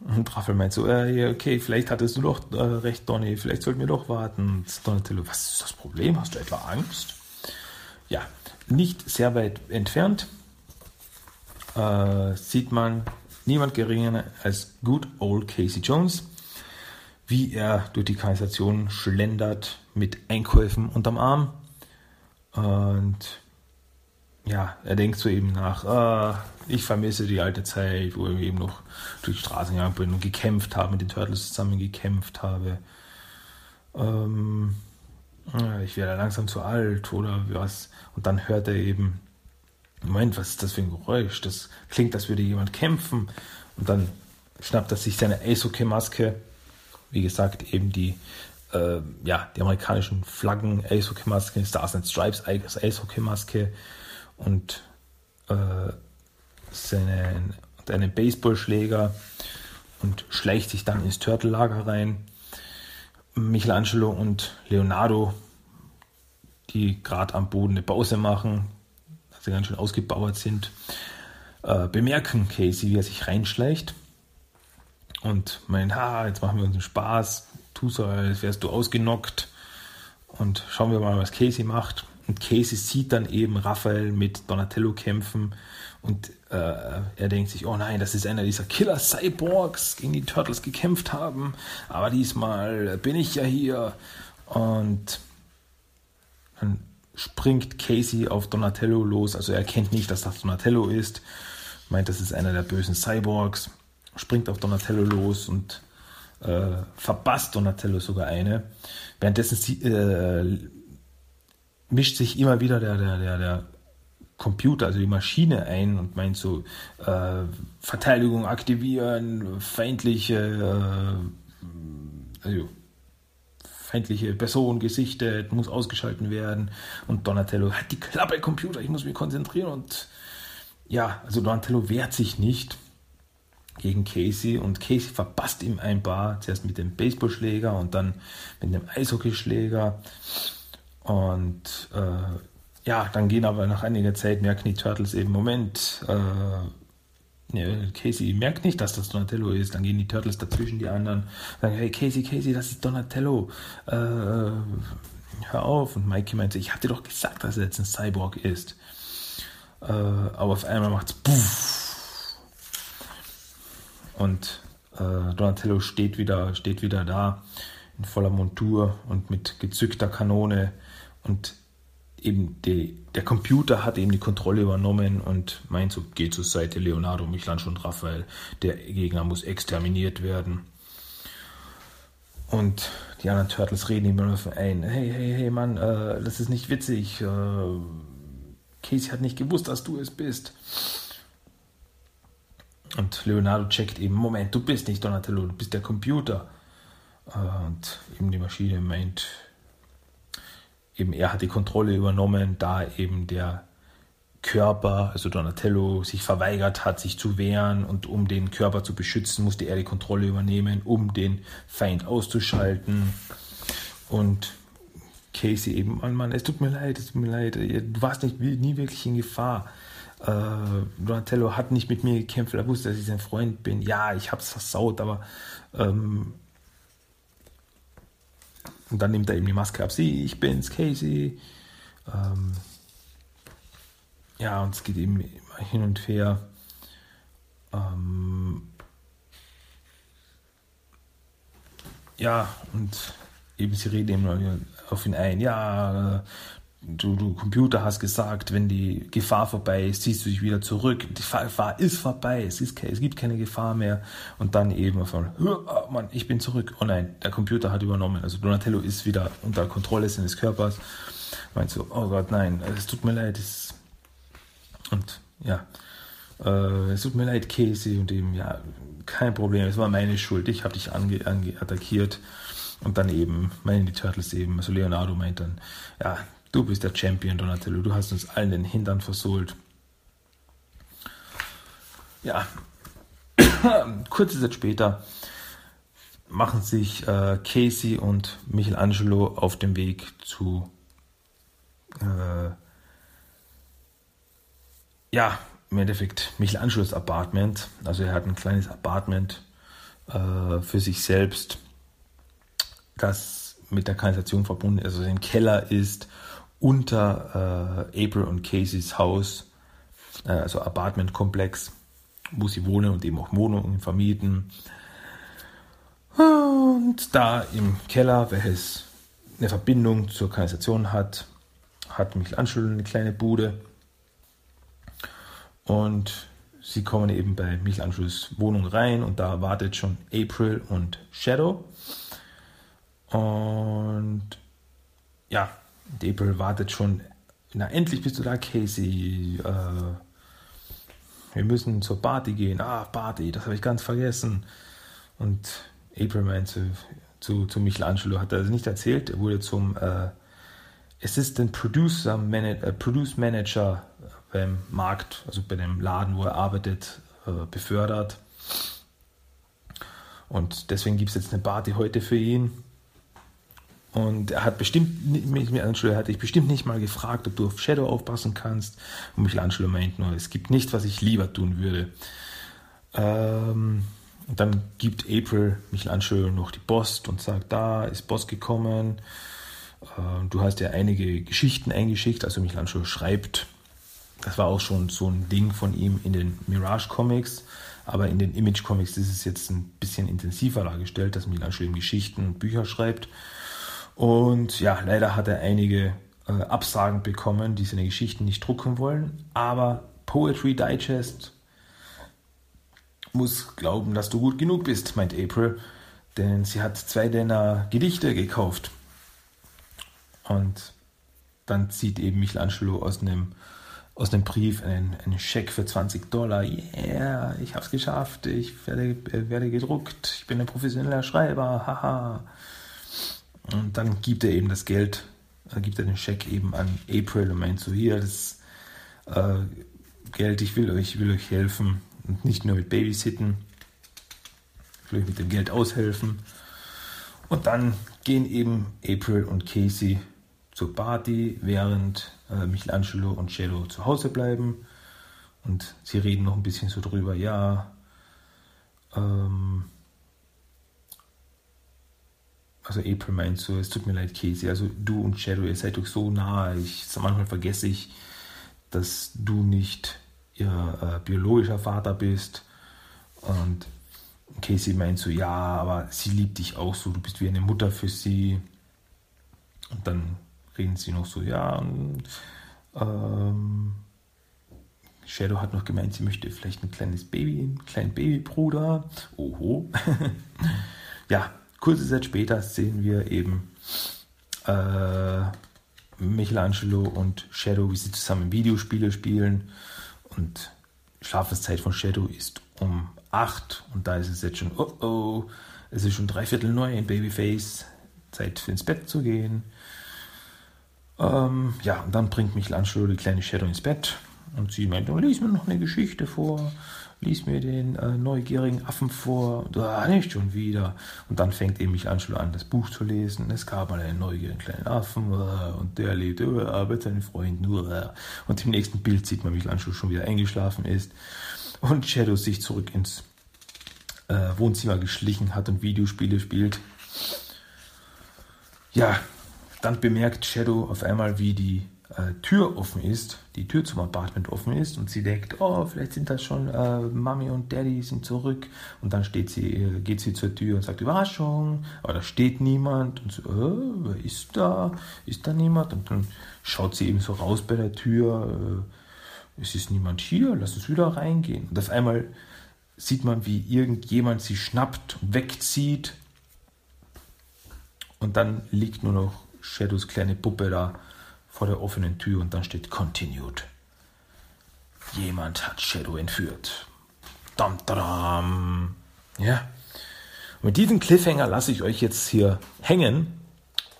Und Raphael meint so, äh, okay, vielleicht hattest du doch äh, recht, Donny, vielleicht sollten wir doch warten. Und Donatello, was ist das Problem? Hast du etwa Angst? Ja, nicht sehr weit entfernt äh, sieht man niemand geringer als Good Old Casey Jones, wie er durch die Kanalisation schlendert mit Einkäufen unterm Arm. Und ja, er denkt so eben nach, ah, ich vermisse die alte Zeit, wo ich eben noch durch die Straßen gegangen bin und gekämpft habe, mit den Turtles zusammen gekämpft habe. Ähm, ich werde langsam zu alt oder was. Und dann hört er eben, Moment, was ist das für ein Geräusch? Das klingt, als würde jemand kämpfen. Und dann schnappt er sich seine Eishockey-Maske. Wie gesagt, eben die, äh, ja, die amerikanischen Flaggen, Eishockey-Maske, Stars and Stripes, Eishockey-Maske und äh, seinen, einen Baseballschläger und schleicht sich dann ins Turtle-Lager rein. Michelangelo und Leonardo, die gerade am Boden eine Pause machen, also ganz schön ausgebauert sind, äh, bemerken Casey, wie er sich reinschleicht und meinen, ha, jetzt machen wir uns einen Spaß, tu so, als wärst du ausgenockt und schauen wir mal, was Casey macht. Und Casey sieht dann eben Raphael mit Donatello kämpfen und äh, er denkt sich, oh nein, das ist einer dieser Killer-Cyborgs, gegen die Turtles gekämpft haben, aber diesmal bin ich ja hier. Und dann springt Casey auf Donatello los, also er erkennt nicht, dass das Donatello ist, meint, das ist einer der bösen Cyborgs, springt auf Donatello los und äh, verpasst Donatello sogar eine. Währenddessen äh, mischt sich immer wieder der, der, der, der Computer, also die Maschine ein und meint so, äh, Verteidigung aktivieren, feindliche, äh, also feindliche Person gesichtet, muss ausgeschalten werden. Und Donatello hat die Klappe Computer, ich muss mich konzentrieren. Und ja, also Donatello wehrt sich nicht gegen Casey und Casey verpasst ihm ein paar, zuerst mit dem Baseballschläger und dann mit dem Eishockeyschläger. Und äh, ja, dann gehen aber nach einiger Zeit merken die Turtles eben, Moment, äh, Casey merkt nicht, dass das Donatello ist. Dann gehen die Turtles dazwischen, die anderen, sagen, hey Casey, Casey, das ist Donatello. Äh, hör auf. Und Mikey meinte, ich hatte doch gesagt, dass er jetzt ein Cyborg ist. Äh, aber auf einmal macht's puff. Und äh, Donatello steht wieder, steht wieder da in voller Montur und mit gezückter Kanone und eben die, der Computer hat eben die Kontrolle übernommen und meint so, geht zur Seite Leonardo, Michelangelo und Raphael, der Gegner muss exterminiert werden. Und die anderen Turtles reden immer ein, hey, hey, hey Mann, äh, das ist nicht witzig. Äh, Casey hat nicht gewusst, dass du es bist. Und Leonardo checkt eben, Moment, du bist nicht Donatello, du bist der Computer. Äh, und eben die Maschine meint, eben er hat die Kontrolle übernommen, da eben der Körper, also Donatello, sich verweigert hat, sich zu wehren und um den Körper zu beschützen, musste er die Kontrolle übernehmen, um den Feind auszuschalten. Und Casey eben, Mann, Mann, es tut mir leid, es tut mir leid, du warst nicht, nie wirklich in Gefahr. Äh, Donatello hat nicht mit mir gekämpft, er wusste, dass ich sein Freund bin. Ja, ich hab's versaut, aber ähm, und dann nimmt er eben die Maske ab. Sie, ich bin's, Casey. Ähm ja, und es geht eben hin und her. Ähm ja, und eben sie reden eben auf ihn ein. Ja, du, du Computer hast gesagt, wenn die Gefahr vorbei ist, ziehst du dich wieder zurück. Die Gefahr ist vorbei, es, ist, es gibt keine Gefahr mehr. Und dann eben von, oh Mann, ich bin zurück. Oh nein, der Computer hat übernommen. Also Donatello ist wieder unter Kontrolle seines Körpers. Meinst du, oh Gott, nein, es tut mir leid. Es, und ja, äh, es tut mir leid, Casey. Und eben, ja, kein Problem, es war meine Schuld. Ich habe dich ange, ange, attackiert. Und dann eben, meinen die Turtles eben, also Leonardo meint dann, ja, Du bist der Champion, Donatello. Du hast uns allen den Hintern versohlt. Ja, (coughs) kurze Zeit später machen sich äh, Casey und Michelangelo auf dem Weg zu äh, ja, im Endeffekt Michelangelos Apartment. Also er hat ein kleines Apartment äh, für sich selbst, das mit der Kanalisation verbunden ist, also ein Keller ist unter äh, April und Caseys Haus, äh, also Apartmentkomplex, wo sie wohnen und eben auch Wohnungen vermieten. Und da im Keller, welches eine Verbindung zur Kanalisation hat, hat Michelangelo eine kleine Bude. Und sie kommen eben bei Michelangelos Wohnung rein und da wartet schon April und Shadow. Und ja, April wartet schon. Na, endlich bist du da, Casey. Äh, wir müssen zur Party gehen. Ah, Party, das habe ich ganz vergessen. Und April meint zu, zu, zu Michelangelo, hat er das nicht erzählt. Er wurde zum äh, Assistant Producer Man äh, Produce Manager beim Markt, also bei dem Laden, wo er arbeitet, äh, befördert. Und deswegen gibt es jetzt eine Party heute für ihn. Und er hat bestimmt, Michelangelo hat dich bestimmt nicht mal gefragt, ob du auf Shadow aufpassen kannst. Und Michelangelo meint nur, es gibt nichts, was ich lieber tun würde. Ähm, und dann gibt April Michelangelo noch die Post und sagt, da ist Post gekommen. Ähm, du hast ja einige Geschichten eingeschickt. Also Michelangelo schreibt, das war auch schon so ein Ding von ihm in den Mirage Comics. Aber in den Image Comics ist es jetzt ein bisschen intensiver dargestellt, dass Michelangelo eben Geschichten und Bücher schreibt. Und ja, leider hat er einige äh, Absagen bekommen, die seine Geschichten nicht drucken wollen. Aber Poetry Digest muss glauben, dass du gut genug bist, meint April. Denn sie hat zwei deiner Gedichte gekauft. Und dann zieht eben Michelangelo aus einem, aus einem Brief einen, einen Scheck für 20 Dollar. Yeah, ich hab's geschafft, ich werde, werde gedruckt, ich bin ein professioneller Schreiber, haha. Und dann gibt er eben das Geld, äh, gibt er den Scheck eben an April und meint so, hier, das äh, Geld, ich will euch, will euch helfen und nicht nur mit Babysitten, ich will euch mit dem Geld aushelfen. Und dann gehen eben April und Casey zur Party, während äh, Michelangelo und Shadow zu Hause bleiben. Und sie reden noch ein bisschen so drüber, ja, ähm, also April meint so, es tut mir leid, Casey, also du und Shadow, ihr seid doch so nah. Ich, manchmal vergesse ich, dass du nicht ihr äh, biologischer Vater bist. Und Casey meint so, ja, aber sie liebt dich auch so, du bist wie eine Mutter für sie. Und dann reden sie noch so, ja, und, ähm, Shadow hat noch gemeint, sie möchte vielleicht ein kleines Baby, einen kleinen Babybruder. Oho. (laughs) ja, Kurze Zeit später sehen wir eben äh, Michelangelo und Shadow, wie sie zusammen Videospiele spielen. Und Schlafenszeit von Shadow ist um 8 und da ist es jetzt schon, oh oh, es ist schon dreiviertel neu in Babyface, Zeit ins Bett zu gehen. Ähm, ja, und dann bringt Michelangelo die kleine Shadow ins Bett und sie meint, oh, lies mir noch eine Geschichte vor lies mir den äh, neugierigen Affen vor, ah, nicht schon wieder. Und dann fängt eben Michelangelo an, das Buch zu lesen. Es gab mal einen neugierigen kleinen Affen äh, und der lebt äh, mit seinen Freunden. Äh. Und im nächsten Bild sieht man Michelangelo schon wieder eingeschlafen ist und Shadow sich zurück ins äh, Wohnzimmer geschlichen hat und Videospiele spielt. Ja, dann bemerkt Shadow auf einmal, wie die äh, Tür offen ist, die Tür zum Apartment offen ist und sie denkt, oh, vielleicht sind das schon äh, Mami und Daddy sind zurück und dann steht sie, äh, geht sie zur Tür und sagt Überraschung, aber da steht niemand und so, äh, wer ist da? Ist da niemand? Und dann schaut sie eben so raus bei der Tür, äh, es ist niemand hier, lass uns wieder reingehen. Und auf einmal sieht man, wie irgendjemand sie schnappt, wegzieht und dann liegt nur noch Shadows kleine Puppe da vor der offenen Tür und dann steht Continued. Jemand hat Shadow entführt. Dam, dam. Ja. Und mit diesem Cliffhanger lasse ich euch jetzt hier hängen.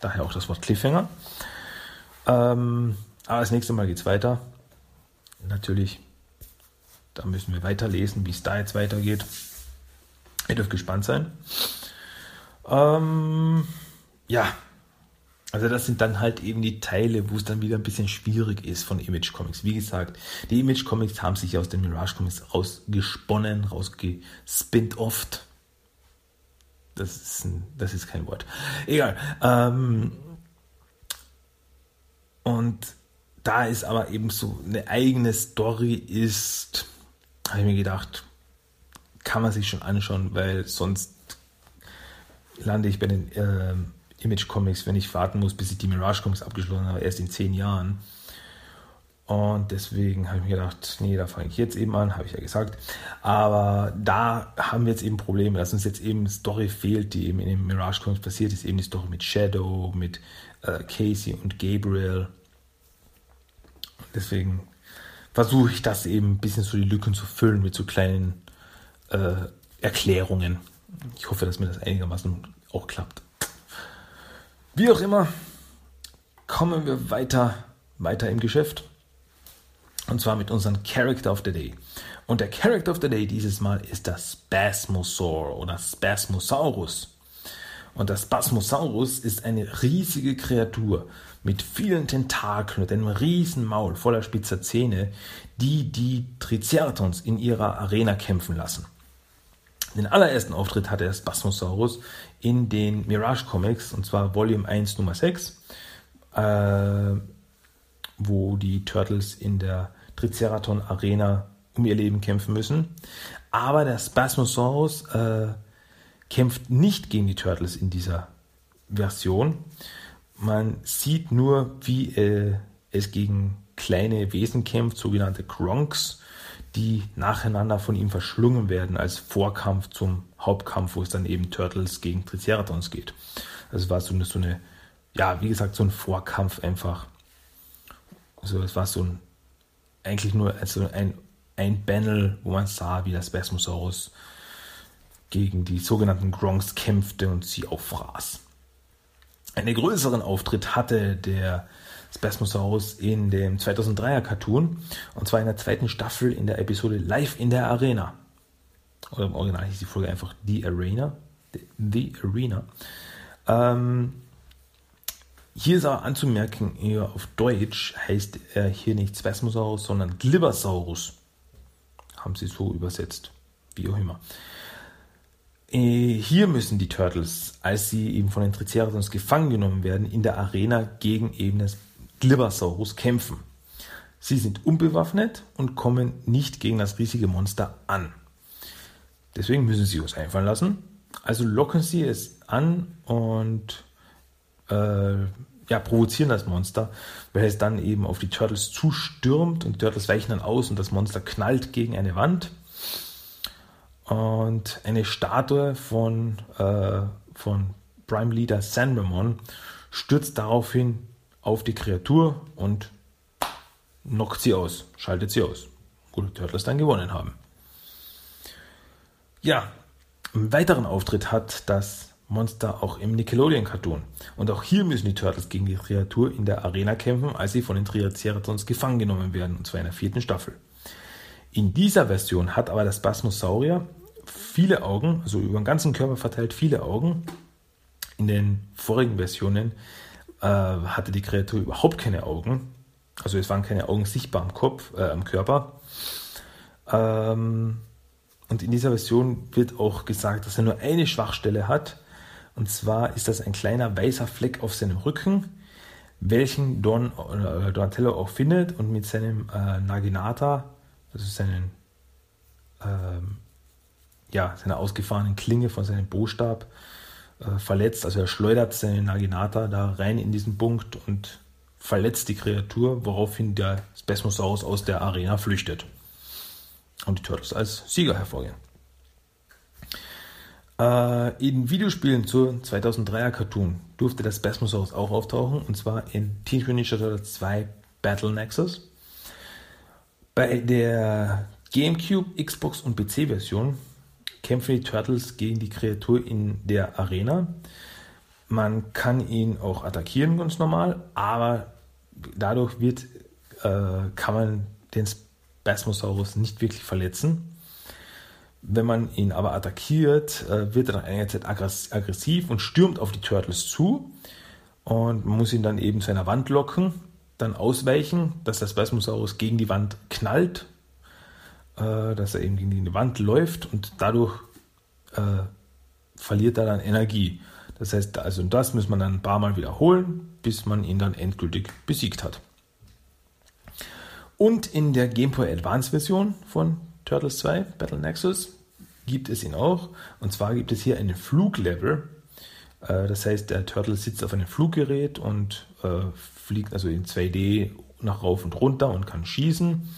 Daher auch das Wort Cliffhanger. Ähm, aber das nächste Mal geht es weiter. Natürlich, da müssen wir weiterlesen, wie es da jetzt weitergeht. Ihr dürft gespannt sein. Ähm, ja, also das sind dann halt eben die Teile, wo es dann wieder ein bisschen schwierig ist von Image Comics. Wie gesagt, die Image Comics haben sich aus den Mirage Comics rausgesponnen, rausgespinnt oft. Das ist, ein, das ist kein Wort. Egal. Ähm, und da ist aber eben so eine eigene Story ist, habe ich mir gedacht, kann man sich schon anschauen, weil sonst lande ich bei den äh, Image Comics, wenn ich warten muss, bis ich die Mirage Comics abgeschlossen habe, erst in zehn Jahren. Und deswegen habe ich mir gedacht, nee, da fange ich jetzt eben an, habe ich ja gesagt. Aber da haben wir jetzt eben Probleme, dass uns jetzt eben Story fehlt, die eben in den Mirage Comics passiert ist, eben die Story mit Shadow, mit äh, Casey und Gabriel. deswegen versuche ich das eben ein bisschen so die Lücken zu füllen mit so kleinen äh, Erklärungen. Ich hoffe, dass mir das einigermaßen auch klappt. Wie auch immer, kommen wir weiter, weiter im Geschäft. Und zwar mit unserem Character of the Day. Und der Character of the Day dieses Mal ist das Spasmosaur oder Spasmosaurus. Und das Spasmosaurus ist eine riesige Kreatur mit vielen Tentakeln und einem riesen Maul voller spitzer Zähne, die die Triceratons in ihrer Arena kämpfen lassen. Den allerersten Auftritt hatte der Spasmosaurus in den Mirage Comics, und zwar Volume 1 Nummer 6, äh, wo die Turtles in der Triceraton Arena um ihr Leben kämpfen müssen. Aber der Spasmosaurus äh, kämpft nicht gegen die Turtles in dieser Version. Man sieht nur, wie äh, es gegen kleine Wesen kämpft, sogenannte Kronks, die nacheinander von ihm verschlungen werden als Vorkampf zum Hauptkampf, wo es dann eben Turtles gegen Triceratons geht. Also es war so eine, so eine, ja, wie gesagt, so ein Vorkampf einfach. Also es war so ein, eigentlich nur also ein, ein Panel, wo man sah, wie das Spasmosaurus gegen die sogenannten Gronks kämpfte und sie auffraß. Einen größeren Auftritt hatte der Spasmosaurus in dem 2003er Cartoon und zwar in der zweiten Staffel in der Episode Live in der Arena. Oder im Original hieß die Folge einfach The Arena. The Arena. Ähm, hier ist aber anzumerken, eher auf Deutsch heißt er hier nicht Spasmosaurus, sondern Glibbersaurus. Haben sie so übersetzt. Wie auch immer. Äh, hier müssen die Turtles, als sie eben von den Triceratons gefangen genommen werden, in der Arena gegen eben das Glibbersaurus kämpfen. Sie sind unbewaffnet und kommen nicht gegen das riesige Monster an. Deswegen müssen sie uns einfallen lassen. Also locken sie es an und äh, ja, provozieren das Monster, weil es dann eben auf die Turtles zustürmt und die Turtles weichen dann aus und das Monster knallt gegen eine Wand. Und eine Statue von, äh, von Prime Leader Sanramon stürzt daraufhin auf die Kreatur und knockt sie aus, schaltet sie aus. Wo die Turtles dann gewonnen haben. Ja, einen weiteren Auftritt hat das Monster auch im Nickelodeon-Cartoon. Und auch hier müssen die Turtles gegen die Kreatur in der Arena kämpfen, als sie von den Triceratons gefangen genommen werden, und zwar in der vierten Staffel. In dieser Version hat aber das Spasmosaurier viele Augen, also über den ganzen Körper verteilt viele Augen. In den vorigen Versionen äh, hatte die Kreatur überhaupt keine Augen. Also es waren keine Augen sichtbar am Kopf, äh, am Körper. Ähm, und in dieser Version wird auch gesagt, dass er nur eine Schwachstelle hat. Und zwar ist das ein kleiner weißer Fleck auf seinem Rücken, welchen Don, äh, Donatello auch findet und mit seinem äh, Naginata, also seinen, ähm, ja, seiner ausgefahrenen Klinge von seinem Bostab, äh, verletzt. Also er schleudert seinen Naginata da rein in diesen Punkt und verletzt die Kreatur, woraufhin der Spasmosaurus aus der Arena flüchtet. Und die Turtles als Sieger hervorgehen. Äh, in Videospielen zur 2003er Cartoon durfte das Spasmosaurus auch auftauchen, und zwar in Teenage Mutant Ninja Turtles 2 Battle Nexus. Bei der GameCube, Xbox und PC-Version kämpfen die Turtles gegen die Kreatur in der Arena. Man kann ihn auch attackieren, ganz normal, aber dadurch wird, äh, kann man den Spasmosaurus nicht wirklich verletzen. Wenn man ihn aber attackiert, äh, wird er nach einiger Zeit aggressiv und stürmt auf die Turtles zu. Und muss ihn dann eben zu einer Wand locken, dann ausweichen, dass der Spasmosaurus gegen die Wand knallt, äh, dass er eben gegen die Wand läuft und dadurch äh, verliert er dann Energie. Das heißt, also das muss man dann ein paar Mal wiederholen, bis man ihn dann endgültig besiegt hat. Und in der Game Boy Advance Version von Turtles 2, Battle Nexus, gibt es ihn auch. Und zwar gibt es hier einen Fluglevel. Äh, das heißt, der Turtle sitzt auf einem Fluggerät und äh, fliegt also in 2D nach rauf und runter und kann schießen.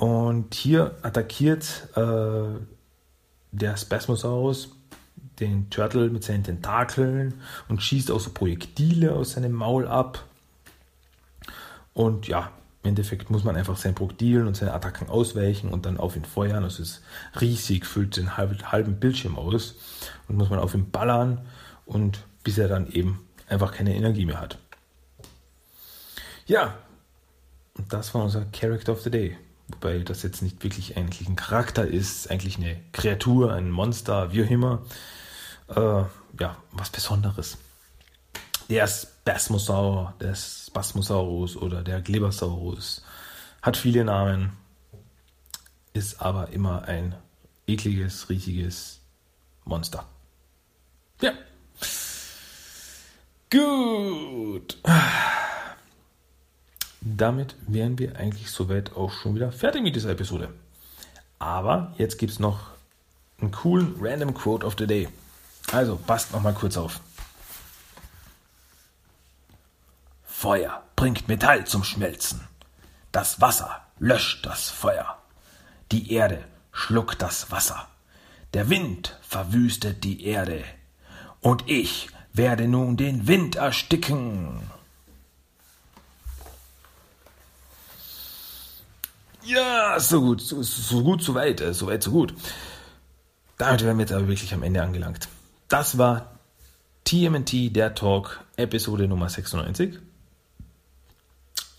Und hier attackiert äh, der Spasmosaurus den Turtle mit seinen Tentakeln und schießt auch so Projektile aus seinem Maul ab. Und ja, im Endeffekt muss man einfach seinen Projektilen und seine Attacken ausweichen und dann auf ihn feuern. Das ist riesig, füllt den halben Bildschirm aus und muss man auf ihn ballern und bis er dann eben einfach keine Energie mehr hat. Ja, und das war unser Character of the Day. Wobei das jetzt nicht wirklich eigentlich ein Charakter ist, eigentlich eine Kreatur, ein Monster, wie auch immer. Äh, ja, was Besonderes der Spasmosaur, der Spasmosaurus oder der Glebersaurus. Hat viele Namen, ist aber immer ein ekliges, riesiges Monster. Ja. Gut. Damit wären wir eigentlich soweit auch schon wieder fertig mit dieser Episode. Aber jetzt gibt es noch einen coolen Random Quote of the Day. Also passt noch mal kurz auf. Feuer bringt Metall zum Schmelzen. Das Wasser löscht das Feuer. Die Erde schluckt das Wasser. Der Wind verwüstet die Erde. Und ich werde nun den Wind ersticken. Ja, so gut, so, so gut, so weit, äh, so weit, so gut. Damit wären wir jetzt aber wirklich am Ende angelangt. Das war TMNT, der Talk, Episode Nummer 96.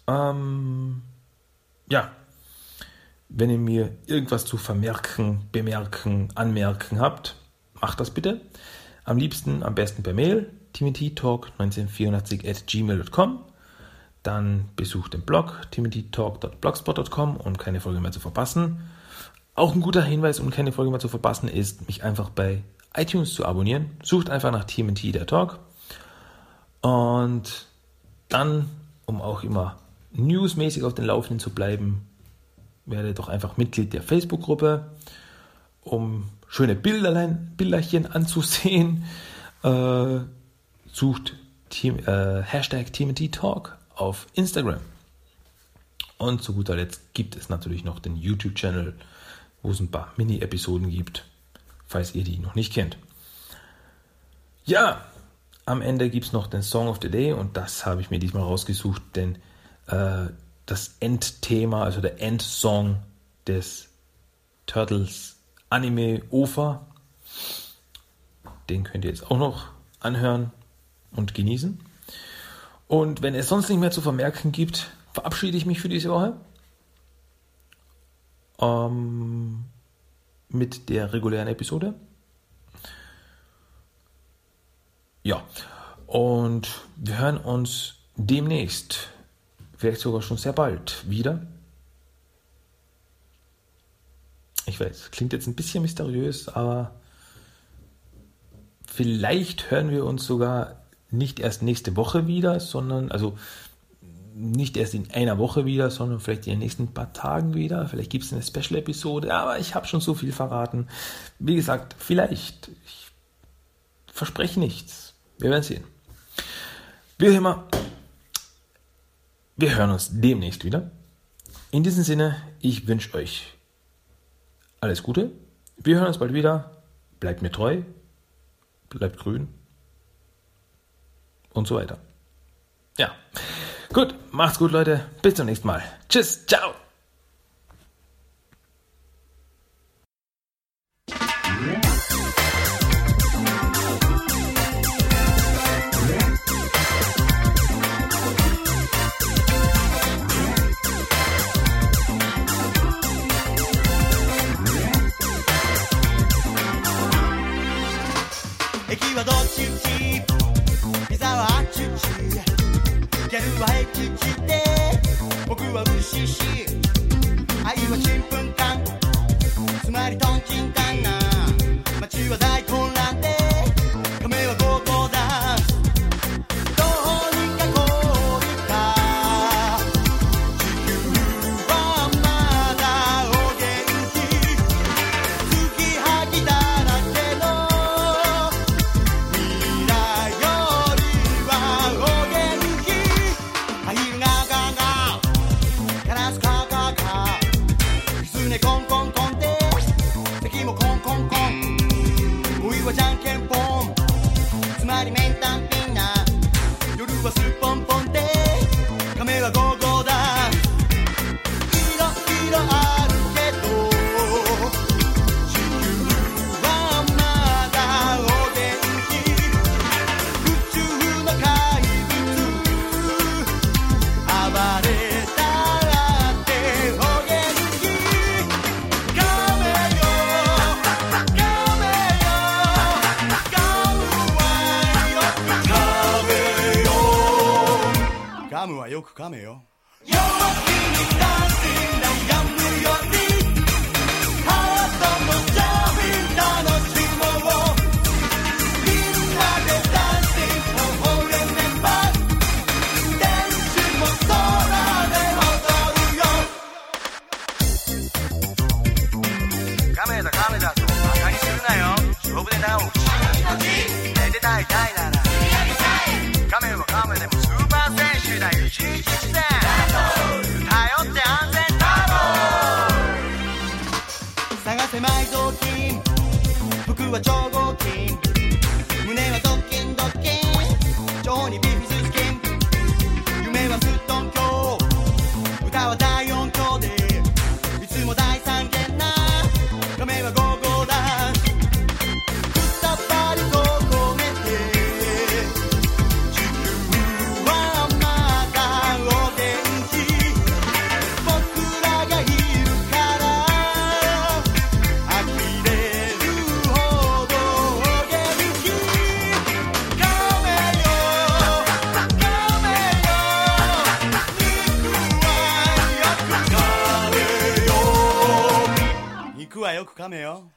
Ähm, ja, wenn ihr mir irgendwas zu vermerken, bemerken, anmerken habt, macht das bitte. Am liebsten, am besten per Mail, timothytalk1984 at gmail.com. Dann besucht den Blog timothytalk.blogspot.com, um keine Folge mehr zu verpassen. Auch ein guter Hinweis, um keine Folge mehr zu verpassen, ist, mich einfach bei iTunes zu abonnieren. Sucht einfach nach TMT der Talk. Und dann, um auch immer newsmäßig auf den Laufenden zu bleiben, werde doch einfach Mitglied der Facebook-Gruppe, um schöne Bilderlein, Bilderchen anzusehen. Äh, sucht Team, äh, Hashtag TMT Talk auf Instagram. Und zu guter Letzt gibt es natürlich noch den YouTube-Channel, wo es ein paar Mini-Episoden gibt, falls ihr die noch nicht kennt. Ja, am Ende gibt es noch den Song of the Day und das habe ich mir diesmal rausgesucht, denn äh, das Endthema, also der Endsong des Turtles Anime OFA. Den könnt ihr jetzt auch noch anhören und genießen. Und wenn es sonst nicht mehr zu vermerken gibt, verabschiede ich mich für diese Woche ähm, mit der regulären Episode. Ja, und wir hören uns demnächst vielleicht sogar schon sehr bald wieder. Ich weiß, klingt jetzt ein bisschen mysteriös, aber vielleicht hören wir uns sogar nicht erst nächste Woche wieder, sondern, also nicht erst in einer Woche wieder, sondern vielleicht in den nächsten paar Tagen wieder. Vielleicht gibt es eine Special-Episode, aber ich habe schon so viel verraten. Wie gesagt, vielleicht. Ich verspreche nichts. Wir werden sehen. Wie immer, wir hören uns demnächst wieder. In diesem Sinne, ich wünsche euch alles Gute. Wir hören uns bald wieder. Bleibt mir treu. Bleibt grün und so weiter. Ja. Gut, macht's gut, Leute. Bis zum nächsten Mal. Tschüss, ciao. If you are ぼくはエして僕はウシシ。愛はチンプンタンつまりトンキンタンな。街は大混乱で。亀だ亀だとバカにするなよ。で寝ていたならは亀でもスーパー選手だよ一日一戦頼って安全タ探せ埋蔵金服は超合金胸はドッキン。ドッキン。 독하네요.